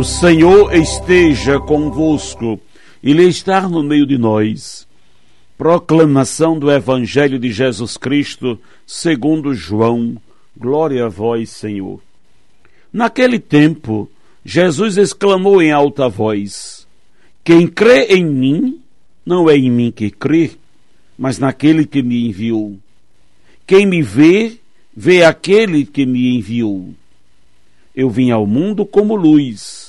O Senhor esteja convosco, Ele está no meio de nós. Proclamação do Evangelho de Jesus Cristo, segundo João. Glória a vós, Senhor. Naquele tempo, Jesus exclamou em alta voz: Quem crê em mim, não é em mim que crê, mas naquele que me enviou. Quem me vê, vê aquele que me enviou. Eu vim ao mundo como luz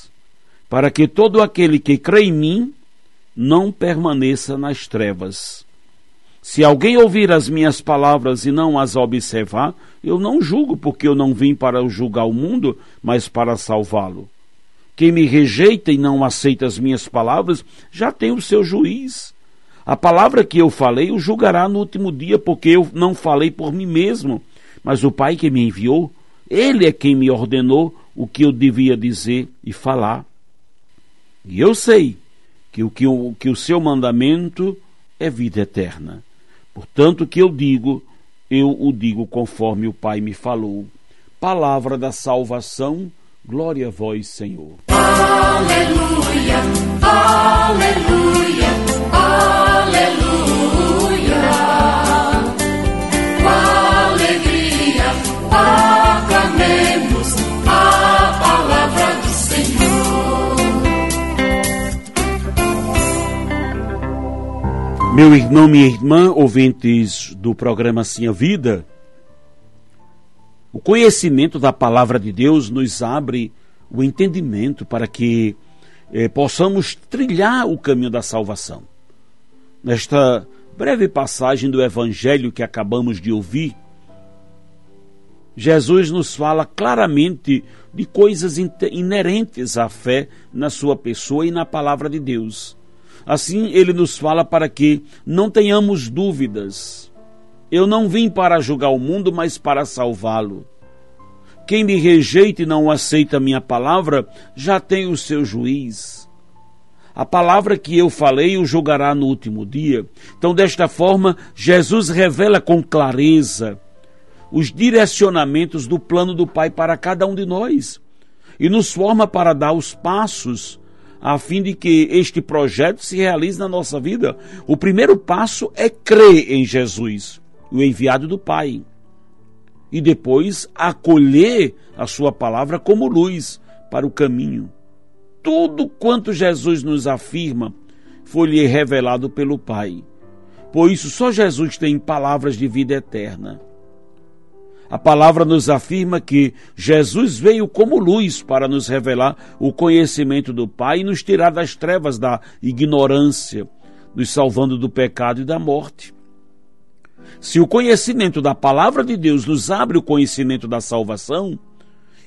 para que todo aquele que crê em mim não permaneça nas trevas. Se alguém ouvir as minhas palavras e não as observar, eu não julgo, porque eu não vim para julgar o mundo, mas para salvá-lo. Quem me rejeita e não aceita as minhas palavras, já tem o seu juiz. A palavra que eu falei o julgará no último dia, porque eu não falei por mim mesmo, mas o Pai que me enviou, ele é quem me ordenou o que eu devia dizer e falar. E eu sei que o, que o, que o seu mandamento é vida eterna. Portanto, o que eu digo, eu o digo conforme o Pai me falou. Palavra da salvação, glória a vós, Senhor. Aleluia, aleluia, Meu irmão, minha irmã, ouvintes do programa Sim a Vida, o conhecimento da palavra de Deus nos abre o entendimento para que eh, possamos trilhar o caminho da salvação. Nesta breve passagem do Evangelho que acabamos de ouvir, Jesus nos fala claramente de coisas inerentes à fé na sua pessoa e na palavra de Deus. Assim, ele nos fala para que não tenhamos dúvidas. Eu não vim para julgar o mundo, mas para salvá-lo. Quem me rejeita e não aceita minha palavra, já tem o seu juiz. A palavra que eu falei o julgará no último dia. Então, desta forma, Jesus revela com clareza os direcionamentos do plano do Pai para cada um de nós e nos forma para dar os passos a fim de que este projeto se realize na nossa vida. O primeiro passo é crer em Jesus, o enviado do Pai. E depois acolher a sua palavra como luz para o caminho. Tudo quanto Jesus nos afirma foi-lhe revelado pelo Pai. Por isso, só Jesus tem palavras de vida eterna. A palavra nos afirma que Jesus veio como luz para nos revelar o conhecimento do Pai e nos tirar das trevas da ignorância, nos salvando do pecado e da morte. Se o conhecimento da palavra de Deus nos abre o conhecimento da salvação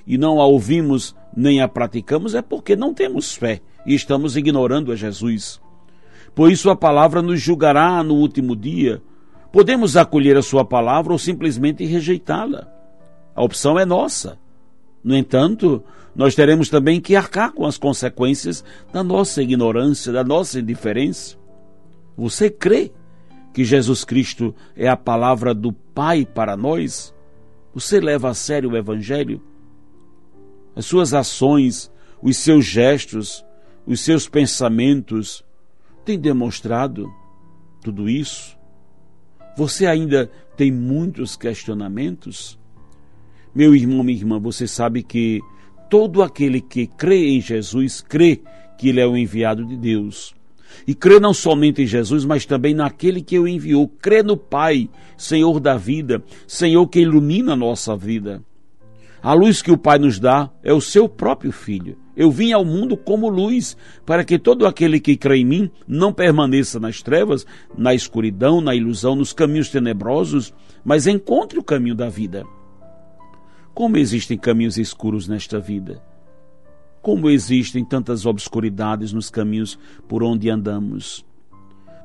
e não a ouvimos nem a praticamos, é porque não temos fé e estamos ignorando a Jesus. Por isso a palavra nos julgará no último dia Podemos acolher a sua palavra ou simplesmente rejeitá-la. A opção é nossa. No entanto, nós teremos também que arcar com as consequências da nossa ignorância, da nossa indiferença. Você crê que Jesus Cristo é a palavra do Pai para nós? Você leva a sério o Evangelho? As suas ações, os seus gestos, os seus pensamentos têm demonstrado tudo isso? Você ainda tem muitos questionamentos? Meu irmão, minha irmã, você sabe que todo aquele que crê em Jesus crê que ele é o enviado de Deus. E crê não somente em Jesus, mas também naquele que o enviou. Crê no Pai, Senhor da vida, Senhor que ilumina a nossa vida. A luz que o Pai nos dá é o seu próprio Filho. Eu vim ao mundo como luz, para que todo aquele que crê em mim não permaneça nas trevas, na escuridão, na ilusão, nos caminhos tenebrosos, mas encontre o caminho da vida. Como existem caminhos escuros nesta vida. Como existem tantas obscuridades nos caminhos por onde andamos.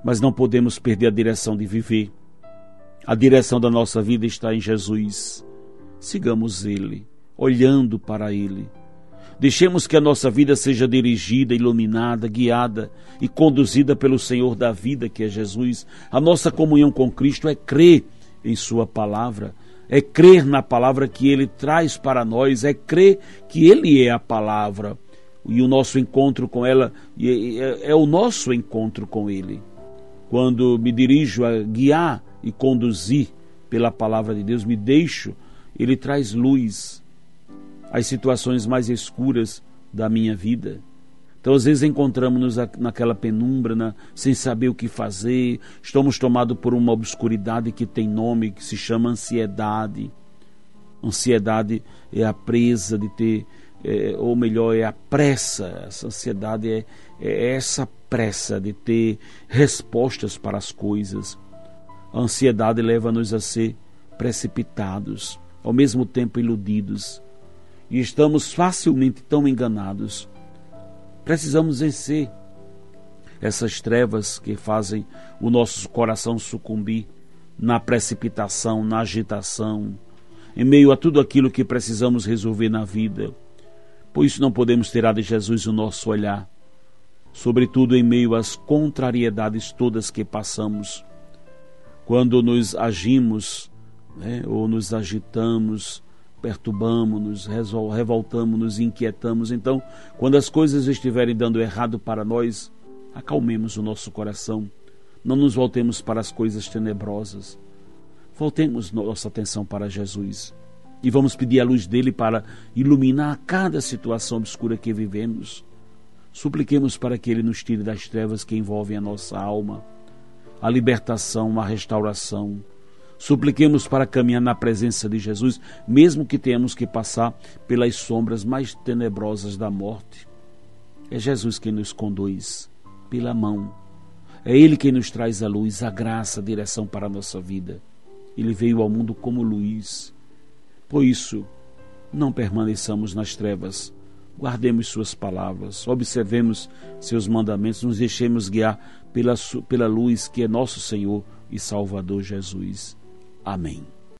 Mas não podemos perder a direção de viver. A direção da nossa vida está em Jesus. Sigamos Ele, olhando para Ele. Deixemos que a nossa vida seja dirigida, iluminada, guiada e conduzida pelo Senhor da vida, que é Jesus. A nossa comunhão com Cristo é crer em Sua palavra, é crer na palavra que Ele traz para nós, é crer que Ele é a palavra e o nosso encontro com ela é, o nosso encontro com Ele. Quando me dirijo a guiar e conduzir pela palavra de Deus, me deixo, Ele traz luz às situações mais escuras da minha vida. Então, às vezes, encontramos-nos naquela penumbra, sem saber o que fazer, estamos tomados por uma obscuridade que tem nome, que se chama ansiedade. Ansiedade é a presa de ter, é, ou melhor, é a pressa. Essa ansiedade é, é essa pressa de ter respostas para as coisas. A ansiedade leva-nos a ser precipitados, ao mesmo tempo iludidos, e estamos facilmente tão enganados Precisamos vencer essas trevas que fazem o nosso coração sucumbir na precipitação, na agitação, em meio a tudo aquilo que precisamos resolver na vida. Por isso não podemos tirar de Jesus o nosso olhar, sobretudo em meio às contrariedades todas que passamos. Quando nos agimos né, ou nos agitamos, perturbamos-nos, revoltamos-nos, inquietamos. Então, quando as coisas estiverem dando errado para nós, acalmemos o nosso coração. Não nos voltemos para as coisas tenebrosas. Voltemos nossa atenção para Jesus e vamos pedir a luz dele para iluminar cada situação obscura que vivemos. Supliquemos para que ele nos tire das trevas que envolvem a nossa alma, a libertação, a restauração Supliquemos para caminhar na presença de Jesus, mesmo que tenhamos que passar pelas sombras mais tenebrosas da morte. É Jesus quem nos conduz pela mão. É Ele quem nos traz a luz, a graça, a direção para a nossa vida. Ele veio ao mundo como luz. Por isso, não permaneçamos nas trevas. Guardemos Suas palavras, observemos Seus mandamentos, nos deixemos guiar pela, pela luz que é nosso Senhor e Salvador Jesus. Amém.